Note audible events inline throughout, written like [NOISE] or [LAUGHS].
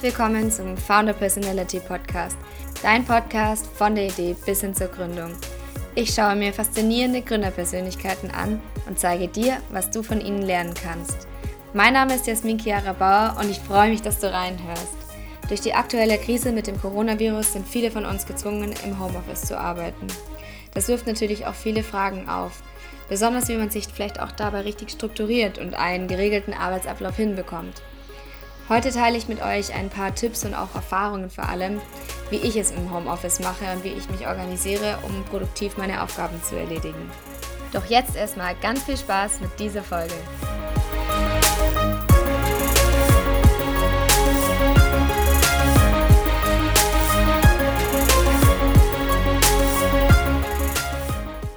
Herzlich willkommen zum Founder Personality Podcast, dein Podcast von der Idee bis hin zur Gründung. Ich schaue mir faszinierende Gründerpersönlichkeiten an und zeige dir, was du von ihnen lernen kannst. Mein Name ist Jasmin Chiara Bauer und ich freue mich, dass du reinhörst. Durch die aktuelle Krise mit dem Coronavirus sind viele von uns gezwungen, im Homeoffice zu arbeiten. Das wirft natürlich auch viele Fragen auf, besonders wie man sich vielleicht auch dabei richtig strukturiert und einen geregelten Arbeitsablauf hinbekommt. Heute teile ich mit euch ein paar Tipps und auch Erfahrungen vor allem, wie ich es im Homeoffice mache und wie ich mich organisiere, um produktiv meine Aufgaben zu erledigen. Doch jetzt erstmal ganz viel Spaß mit dieser Folge.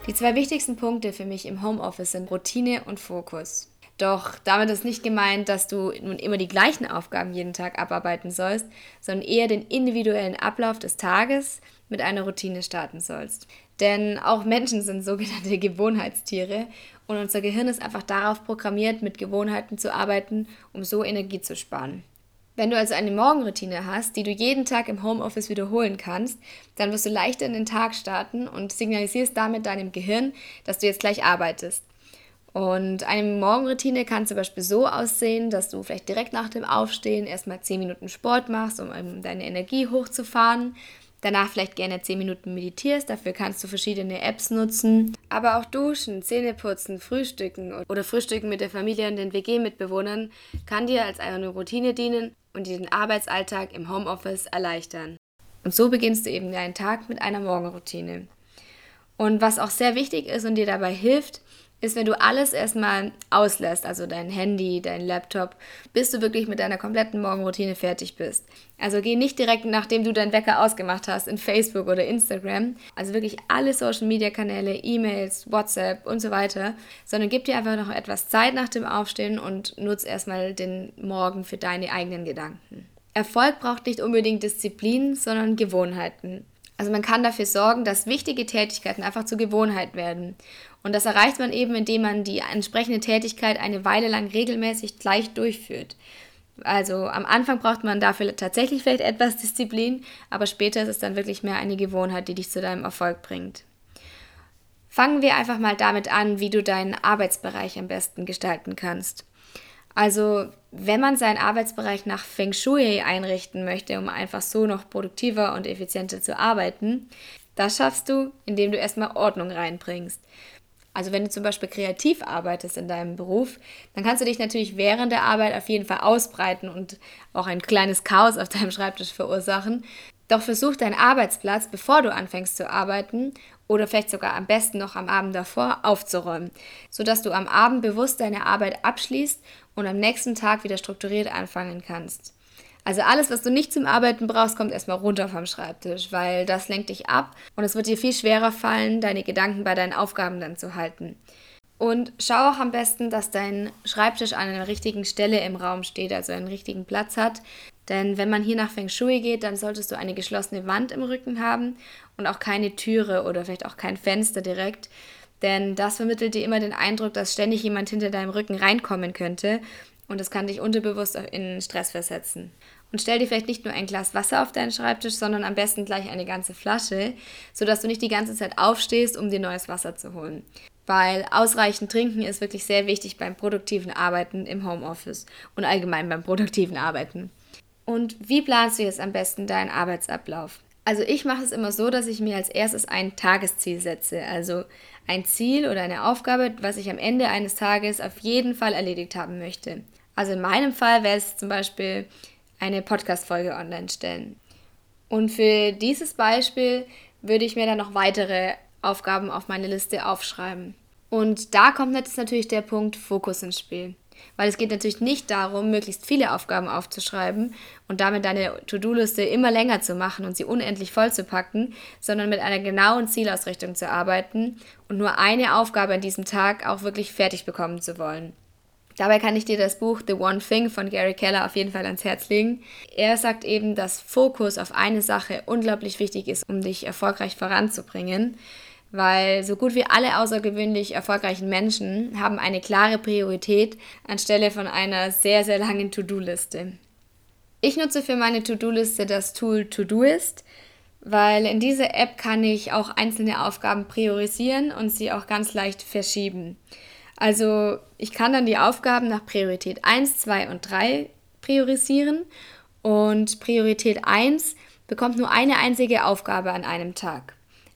Die zwei wichtigsten Punkte für mich im Homeoffice sind Routine und Fokus. Doch damit ist nicht gemeint, dass du nun immer die gleichen Aufgaben jeden Tag abarbeiten sollst, sondern eher den individuellen Ablauf des Tages mit einer Routine starten sollst. Denn auch Menschen sind sogenannte [LAUGHS] Gewohnheitstiere und unser Gehirn ist einfach darauf programmiert, mit Gewohnheiten zu arbeiten, um so Energie zu sparen. Wenn du also eine Morgenroutine hast, die du jeden Tag im Homeoffice wiederholen kannst, dann wirst du leichter in den Tag starten und signalisierst damit deinem Gehirn, dass du jetzt gleich arbeitest. Und eine Morgenroutine kann zum Beispiel so aussehen, dass du vielleicht direkt nach dem Aufstehen erstmal 10 Minuten Sport machst, um deine Energie hochzufahren. Danach vielleicht gerne 10 Minuten meditierst, dafür kannst du verschiedene Apps nutzen. Aber auch Duschen, Zähneputzen, Frühstücken oder Frühstücken mit der Familie und den WG-Mitbewohnern kann dir als eine Routine dienen und dir den Arbeitsalltag im Homeoffice erleichtern. Und so beginnst du eben deinen Tag mit einer Morgenroutine. Und was auch sehr wichtig ist und dir dabei hilft, ist, wenn du alles erstmal auslässt, also dein Handy, dein Laptop, bis du wirklich mit deiner kompletten Morgenroutine fertig bist. Also geh nicht direkt, nachdem du deinen Wecker ausgemacht hast, in Facebook oder Instagram, also wirklich alle Social Media Kanäle, E-Mails, WhatsApp und so weiter, sondern gib dir einfach noch etwas Zeit nach dem Aufstehen und nutz erstmal den Morgen für deine eigenen Gedanken. Erfolg braucht nicht unbedingt Disziplin, sondern Gewohnheiten. Also man kann dafür sorgen, dass wichtige Tätigkeiten einfach zur Gewohnheit werden. Und das erreicht man eben, indem man die entsprechende Tätigkeit eine Weile lang regelmäßig gleich durchführt. Also am Anfang braucht man dafür tatsächlich vielleicht etwas Disziplin, aber später ist es dann wirklich mehr eine Gewohnheit, die dich zu deinem Erfolg bringt. Fangen wir einfach mal damit an, wie du deinen Arbeitsbereich am besten gestalten kannst. Also, wenn man seinen Arbeitsbereich nach Feng Shui einrichten möchte, um einfach so noch produktiver und effizienter zu arbeiten, das schaffst du, indem du erstmal Ordnung reinbringst. Also wenn du zum Beispiel kreativ arbeitest in deinem Beruf, dann kannst du dich natürlich während der Arbeit auf jeden Fall ausbreiten und auch ein kleines Chaos auf deinem Schreibtisch verursachen. Doch versuch deinen Arbeitsplatz, bevor du anfängst zu arbeiten oder vielleicht sogar am besten noch am Abend davor aufzuräumen, sodass du am Abend bewusst deine Arbeit abschließt und am nächsten Tag wieder strukturiert anfangen kannst. Also alles, was du nicht zum Arbeiten brauchst, kommt erstmal runter vom Schreibtisch, weil das lenkt dich ab und es wird dir viel schwerer fallen, deine Gedanken bei deinen Aufgaben dann zu halten. Und schau auch am besten, dass dein Schreibtisch an einer richtigen Stelle im Raum steht, also einen richtigen Platz hat. Denn wenn man hier nach Feng Shui geht, dann solltest du eine geschlossene Wand im Rücken haben und auch keine Türe oder vielleicht auch kein Fenster direkt. Denn das vermittelt dir immer den Eindruck, dass ständig jemand hinter deinem Rücken reinkommen könnte und das kann dich unterbewusst in Stress versetzen. Und stell dir vielleicht nicht nur ein Glas Wasser auf deinen Schreibtisch, sondern am besten gleich eine ganze Flasche, sodass du nicht die ganze Zeit aufstehst, um dir neues Wasser zu holen. Weil ausreichend trinken ist wirklich sehr wichtig beim produktiven Arbeiten im Homeoffice und allgemein beim produktiven Arbeiten. Und wie planst du jetzt am besten deinen Arbeitsablauf? Also ich mache es immer so, dass ich mir als erstes ein Tagesziel setze. Also ein Ziel oder eine Aufgabe, was ich am Ende eines Tages auf jeden Fall erledigt haben möchte. Also in meinem Fall wäre es zum Beispiel eine Podcast-Folge online stellen. Und für dieses Beispiel würde ich mir dann noch weitere Aufgaben auf meine Liste aufschreiben. Und da kommt jetzt natürlich der Punkt Fokus ins Spiel. Weil es geht natürlich nicht darum, möglichst viele Aufgaben aufzuschreiben und damit deine To-Do-Liste immer länger zu machen und sie unendlich voll zu packen, sondern mit einer genauen Zielausrichtung zu arbeiten und nur eine Aufgabe an diesem Tag auch wirklich fertig bekommen zu wollen. Dabei kann ich dir das Buch The One Thing von Gary Keller auf jeden Fall ans Herz legen. Er sagt eben, dass Fokus auf eine Sache unglaublich wichtig ist, um dich erfolgreich voranzubringen, weil so gut wie alle außergewöhnlich erfolgreichen Menschen haben eine klare Priorität anstelle von einer sehr, sehr langen To-Do-Liste. Ich nutze für meine To-Do-Liste das Tool Todoist, weil in dieser App kann ich auch einzelne Aufgaben priorisieren und sie auch ganz leicht verschieben. Also ich kann dann die Aufgaben nach Priorität 1, 2 und 3 priorisieren und Priorität 1 bekommt nur eine einzige Aufgabe an einem Tag.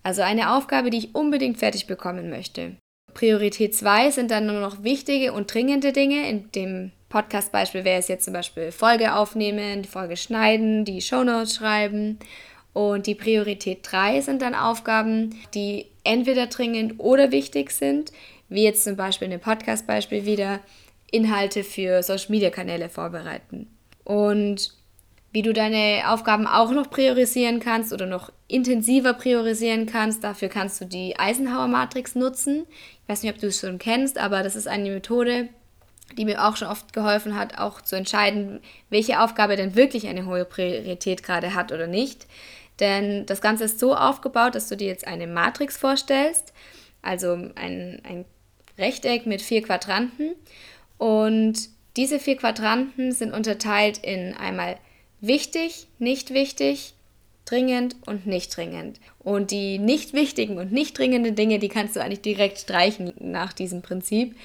Also eine Aufgabe, die ich unbedingt fertig bekommen möchte. Priorität 2 sind dann nur noch wichtige und dringende Dinge. In dem Podcast-Beispiel wäre es jetzt zum Beispiel Folge aufnehmen, die Folge schneiden, die Shownotes schreiben. Und die Priorität 3 sind dann Aufgaben, die entweder dringend oder wichtig sind, wie jetzt zum Beispiel in dem Podcast-Beispiel wieder Inhalte für Social-Media-Kanäle vorbereiten. Und wie du deine Aufgaben auch noch priorisieren kannst oder noch intensiver priorisieren kannst. Dafür kannst du die Eisenhower-Matrix nutzen. Ich weiß nicht, ob du es schon kennst, aber das ist eine Methode, die mir auch schon oft geholfen hat, auch zu entscheiden, welche Aufgabe denn wirklich eine hohe Priorität gerade hat oder nicht. Denn das Ganze ist so aufgebaut, dass du dir jetzt eine Matrix vorstellst, also ein, ein Rechteck mit vier Quadranten. Und diese vier Quadranten sind unterteilt in einmal wichtig, nicht wichtig, dringend und nicht dringend. Und die nicht wichtigen und nicht dringenden Dinge, die kannst du eigentlich direkt streichen nach diesem Prinzip.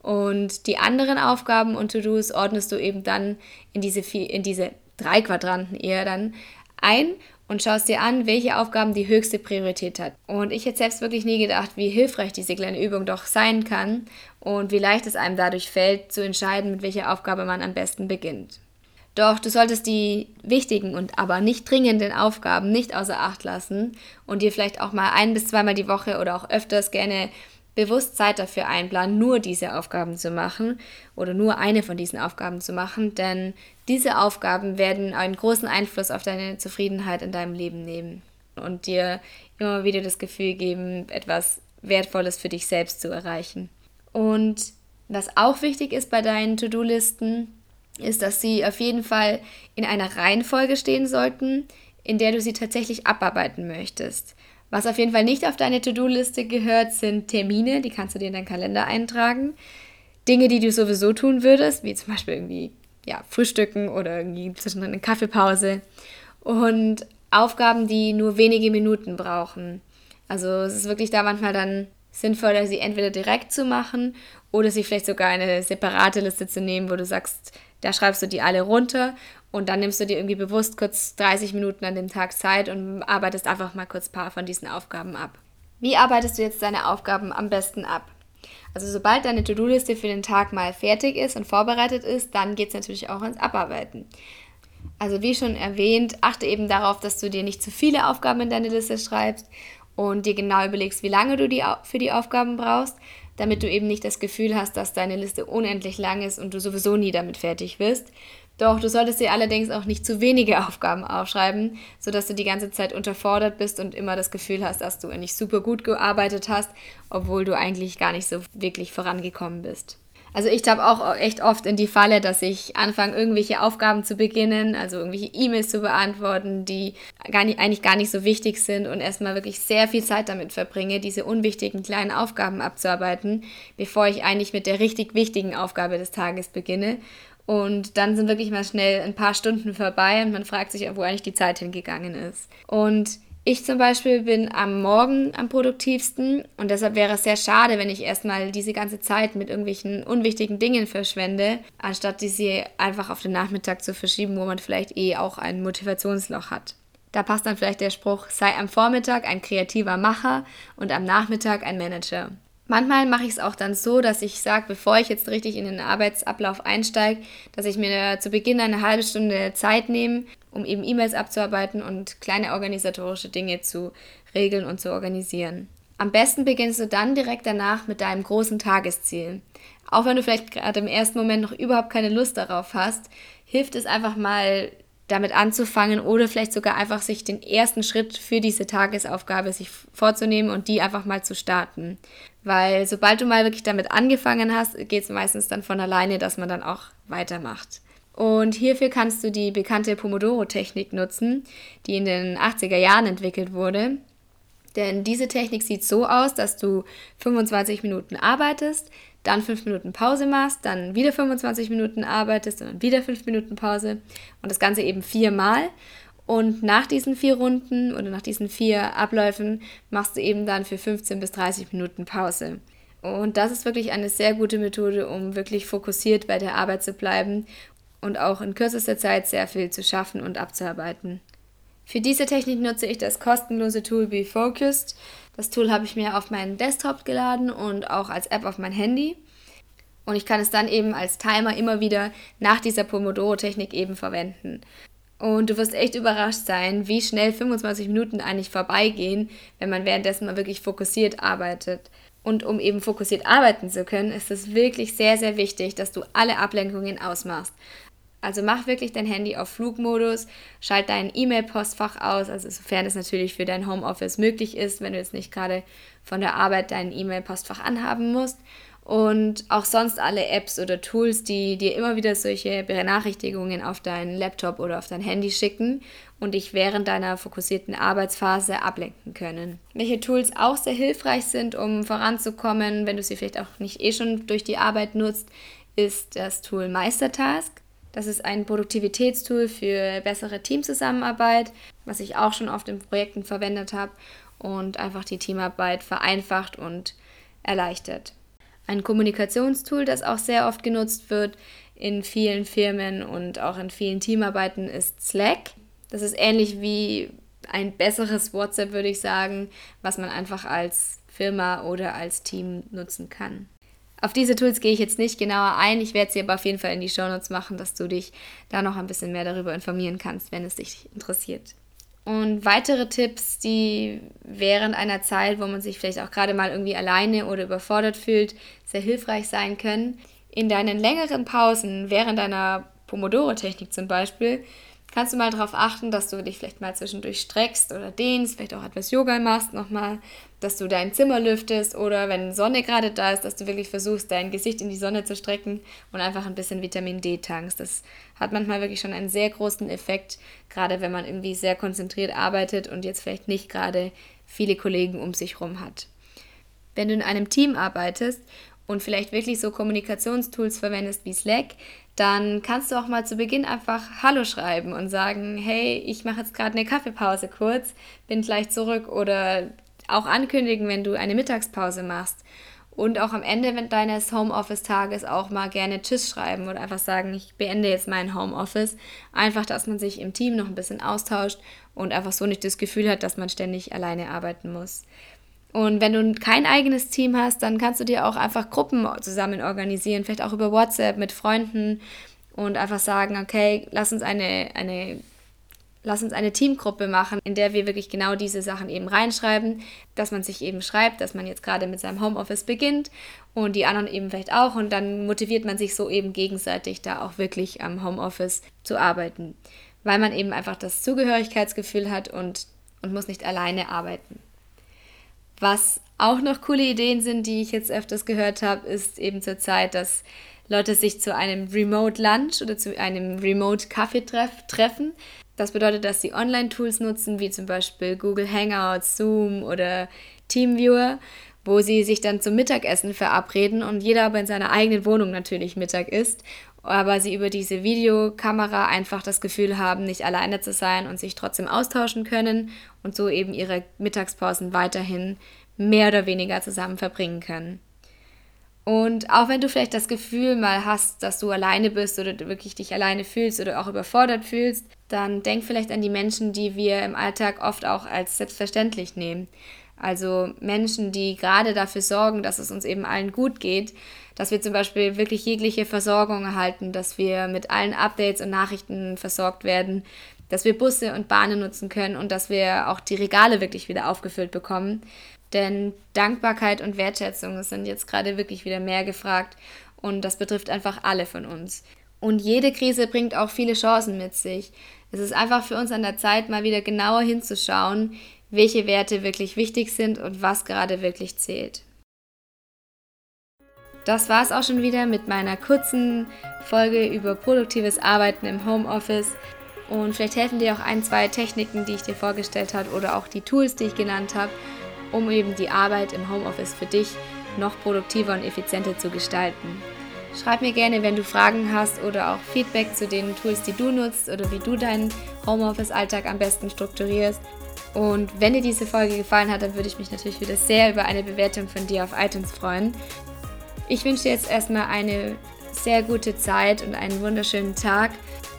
Und die anderen Aufgaben und To-Dos ordnest du eben dann in diese, in diese drei Quadranten eher dann ein und schaust dir an, welche Aufgaben die höchste Priorität hat. Und ich hätte selbst wirklich nie gedacht, wie hilfreich diese kleine Übung doch sein kann und wie leicht es einem dadurch fällt, zu entscheiden, mit welcher Aufgabe man am besten beginnt. Doch du solltest die wichtigen und aber nicht dringenden Aufgaben nicht außer Acht lassen und dir vielleicht auch mal ein bis zweimal die Woche oder auch öfters gerne bewusst Zeit dafür einplanen, nur diese Aufgaben zu machen oder nur eine von diesen Aufgaben zu machen, denn diese Aufgaben werden einen großen Einfluss auf deine Zufriedenheit in deinem Leben nehmen und dir immer wieder das Gefühl geben, etwas Wertvolles für dich selbst zu erreichen. Und was auch wichtig ist bei deinen To-Do-Listen, ist, dass sie auf jeden Fall in einer Reihenfolge stehen sollten, in der du sie tatsächlich abarbeiten möchtest. Was auf jeden Fall nicht auf deine To-Do-Liste gehört, sind Termine, die kannst du dir in deinen Kalender eintragen. Dinge, die du sowieso tun würdest, wie zum Beispiel irgendwie ja, frühstücken oder irgendwie zwischendrin eine Kaffeepause. Und Aufgaben, die nur wenige Minuten brauchen. Also es ist wirklich da manchmal dann sinnvoller, sie entweder direkt zu machen oder sich vielleicht sogar eine separate Liste zu nehmen, wo du sagst, da schreibst du die alle runter und dann nimmst du dir irgendwie bewusst kurz 30 Minuten an dem Tag Zeit und arbeitest einfach mal kurz ein paar von diesen Aufgaben ab. Wie arbeitest du jetzt deine Aufgaben am besten ab? Also sobald deine To-Do-Liste für den Tag mal fertig ist und vorbereitet ist, dann geht es natürlich auch ins Abarbeiten. Also wie schon erwähnt, achte eben darauf, dass du dir nicht zu viele Aufgaben in deine Liste schreibst und dir genau überlegst, wie lange du die für die Aufgaben brauchst, damit du eben nicht das Gefühl hast, dass deine Liste unendlich lang ist und du sowieso nie damit fertig wirst. Doch du solltest dir allerdings auch nicht zu wenige [LAUGHS] Aufgaben aufschreiben, sodass du die ganze Zeit unterfordert bist und immer das Gefühl hast, dass du nicht super gut gearbeitet hast, obwohl du eigentlich gar nicht so wirklich vorangekommen bist. Also ich tappe auch echt oft in die Falle, dass ich anfange, irgendwelche Aufgaben zu beginnen, also irgendwelche E-Mails zu beantworten, die gar nicht, eigentlich gar nicht so wichtig sind und erstmal wirklich sehr viel Zeit damit verbringe, diese unwichtigen kleinen Aufgaben abzuarbeiten, bevor ich eigentlich mit der richtig wichtigen Aufgabe des Tages beginne. Und dann sind wirklich mal schnell ein paar Stunden vorbei und man fragt sich, wo eigentlich die Zeit hingegangen ist. Und ich zum Beispiel bin am Morgen am produktivsten und deshalb wäre es sehr schade, wenn ich erstmal diese ganze Zeit mit irgendwelchen unwichtigen Dingen verschwende, anstatt diese einfach auf den Nachmittag zu verschieben, wo man vielleicht eh auch ein Motivationsloch hat. Da passt dann vielleicht der Spruch, sei am Vormittag ein kreativer Macher und am Nachmittag ein Manager. Manchmal mache ich es auch dann so, dass ich sage, bevor ich jetzt richtig in den Arbeitsablauf einsteige, dass ich mir zu Beginn eine halbe Stunde Zeit nehme, um eben E-Mails abzuarbeiten und kleine organisatorische Dinge zu regeln und zu organisieren. Am besten beginnst du dann direkt danach mit deinem großen Tagesziel. Auch wenn du vielleicht gerade im ersten Moment noch überhaupt keine Lust darauf hast, hilft es einfach mal damit anzufangen oder vielleicht sogar einfach sich den ersten Schritt für diese Tagesaufgabe sich vorzunehmen und die einfach mal zu starten. Weil sobald du mal wirklich damit angefangen hast, geht es meistens dann von alleine, dass man dann auch weitermacht. Und hierfür kannst du die bekannte Pomodoro-Technik nutzen, die in den 80er Jahren entwickelt wurde. Denn diese Technik sieht so aus, dass du 25 Minuten arbeitest, dann 5 Minuten Pause machst, dann wieder 25 Minuten arbeitest und dann wieder 5 Minuten Pause und das Ganze eben viermal. Und nach diesen vier Runden oder nach diesen vier Abläufen machst du eben dann für 15 bis 30 Minuten Pause. Und das ist wirklich eine sehr gute Methode, um wirklich fokussiert bei der Arbeit zu bleiben und auch in kürzester Zeit sehr viel zu schaffen und abzuarbeiten. Für diese Technik nutze ich das kostenlose Tool BeFocused. Das Tool habe ich mir auf meinen Desktop geladen und auch als App auf mein Handy. Und ich kann es dann eben als Timer immer wieder nach dieser Pomodoro-Technik eben verwenden. Und du wirst echt überrascht sein, wie schnell 25 Minuten eigentlich vorbeigehen, wenn man währenddessen mal wirklich fokussiert arbeitet. Und um eben fokussiert arbeiten zu können, ist es wirklich sehr, sehr wichtig, dass du alle Ablenkungen ausmachst. Also mach wirklich dein Handy auf Flugmodus, schalt dein E-Mail-Postfach aus, also sofern es natürlich für dein Homeoffice möglich ist, wenn du jetzt nicht gerade von der Arbeit dein E-Mail-Postfach anhaben musst. Und auch sonst alle Apps oder Tools, die dir immer wieder solche Benachrichtigungen auf deinen Laptop oder auf dein Handy schicken und dich während deiner fokussierten Arbeitsphase ablenken können. Welche Tools auch sehr hilfreich sind, um voranzukommen, wenn du sie vielleicht auch nicht eh schon durch die Arbeit nutzt, ist das Tool Meistertask. Das ist ein Produktivitätstool für bessere Teamzusammenarbeit, was ich auch schon oft in Projekten verwendet habe und einfach die Teamarbeit vereinfacht und erleichtert. Ein Kommunikationstool, das auch sehr oft genutzt wird in vielen Firmen und auch in vielen Teamarbeiten, ist Slack. Das ist ähnlich wie ein besseres WhatsApp, würde ich sagen, was man einfach als Firma oder als Team nutzen kann. Auf diese Tools gehe ich jetzt nicht genauer ein. Ich werde sie aber auf jeden Fall in die Shownotes machen, dass du dich da noch ein bisschen mehr darüber informieren kannst, wenn es dich interessiert. Und weitere Tipps, die während einer Zeit, wo man sich vielleicht auch gerade mal irgendwie alleine oder überfordert fühlt, sehr hilfreich sein können. In deinen längeren Pausen, während deiner Pomodoro-Technik zum Beispiel, kannst du mal darauf achten, dass du dich vielleicht mal zwischendurch streckst oder dehnst, vielleicht auch etwas Yoga machst nochmal, dass du dein Zimmer lüftest oder wenn Sonne gerade da ist, dass du wirklich versuchst, dein Gesicht in die Sonne zu strecken und einfach ein bisschen Vitamin D tankst. Das hat manchmal wirklich schon einen sehr großen Effekt, gerade wenn man irgendwie sehr konzentriert arbeitet und jetzt vielleicht nicht gerade viele Kollegen um sich rum hat. Wenn du in einem Team arbeitest und vielleicht wirklich so Kommunikationstools verwendest wie Slack, dann kannst du auch mal zu Beginn einfach Hallo schreiben und sagen, hey, ich mache jetzt gerade eine Kaffeepause kurz, bin gleich zurück oder auch ankündigen, wenn du eine Mittagspause machst. Und auch am Ende deines Homeoffice-Tages auch mal gerne Tschüss schreiben oder einfach sagen, ich beende jetzt mein Homeoffice. Einfach, dass man sich im Team noch ein bisschen austauscht und einfach so nicht das Gefühl hat, dass man ständig alleine arbeiten muss. Und wenn du kein eigenes Team hast, dann kannst du dir auch einfach Gruppen zusammen organisieren, vielleicht auch über WhatsApp mit Freunden und einfach sagen, okay, lass uns eine, eine, lass uns eine Teamgruppe machen, in der wir wirklich genau diese Sachen eben reinschreiben, dass man sich eben schreibt, dass man jetzt gerade mit seinem Homeoffice beginnt und die anderen eben vielleicht auch und dann motiviert man sich so eben gegenseitig da auch wirklich am Homeoffice zu arbeiten, weil man eben einfach das Zugehörigkeitsgefühl hat und, und muss nicht alleine arbeiten. Was auch noch coole Ideen sind, die ich jetzt öfters gehört habe, ist eben zur Zeit, dass Leute sich zu einem Remote Lunch oder zu einem Remote Kaffee treffen. Das bedeutet, dass sie Online-Tools nutzen, wie zum Beispiel Google Hangouts, Zoom oder Teamviewer, wo sie sich dann zum Mittagessen verabreden und jeder aber in seiner eigenen Wohnung natürlich Mittag isst aber sie über diese Videokamera einfach das Gefühl haben, nicht alleine zu sein und sich trotzdem austauschen können und so eben ihre Mittagspausen weiterhin mehr oder weniger zusammen verbringen können. Und auch wenn du vielleicht das Gefühl mal hast, dass du alleine bist oder du wirklich dich alleine fühlst oder auch überfordert fühlst, dann denk vielleicht an die Menschen, die wir im Alltag oft auch als selbstverständlich nehmen. Also Menschen, die gerade dafür sorgen, dass es uns eben allen gut geht, dass wir zum Beispiel wirklich jegliche Versorgung erhalten, dass wir mit allen Updates und Nachrichten versorgt werden, dass wir Busse und Bahnen nutzen können und dass wir auch die Regale wirklich wieder aufgefüllt bekommen. Denn Dankbarkeit und Wertschätzung sind jetzt gerade wirklich wieder mehr gefragt und das betrifft einfach alle von uns. Und jede Krise bringt auch viele Chancen mit sich. Es ist einfach für uns an der Zeit, mal wieder genauer hinzuschauen, welche Werte wirklich wichtig sind und was gerade wirklich zählt. Das war es auch schon wieder mit meiner kurzen Folge über produktives Arbeiten im Homeoffice. Und vielleicht helfen dir auch ein, zwei Techniken, die ich dir vorgestellt habe oder auch die Tools, die ich genannt habe, um eben die Arbeit im Homeoffice für dich noch produktiver und effizienter zu gestalten. Schreib mir gerne, wenn du Fragen hast oder auch Feedback zu den Tools, die du nutzt oder wie du deinen Homeoffice-Alltag am besten strukturierst. Und wenn dir diese Folge gefallen hat, dann würde ich mich natürlich wieder sehr über eine Bewertung von dir auf iTunes freuen. Ich wünsche dir jetzt erstmal eine sehr gute Zeit und einen wunderschönen Tag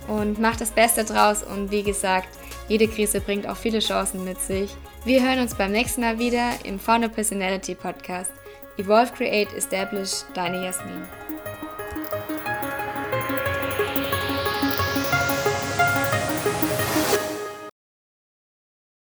und mach das Beste draus. Und wie gesagt, jede Krise bringt auch viele Chancen mit sich. Wir hören uns beim nächsten Mal wieder im Founder Personality Podcast. Evolve, Create, Establish, deine Jasmin.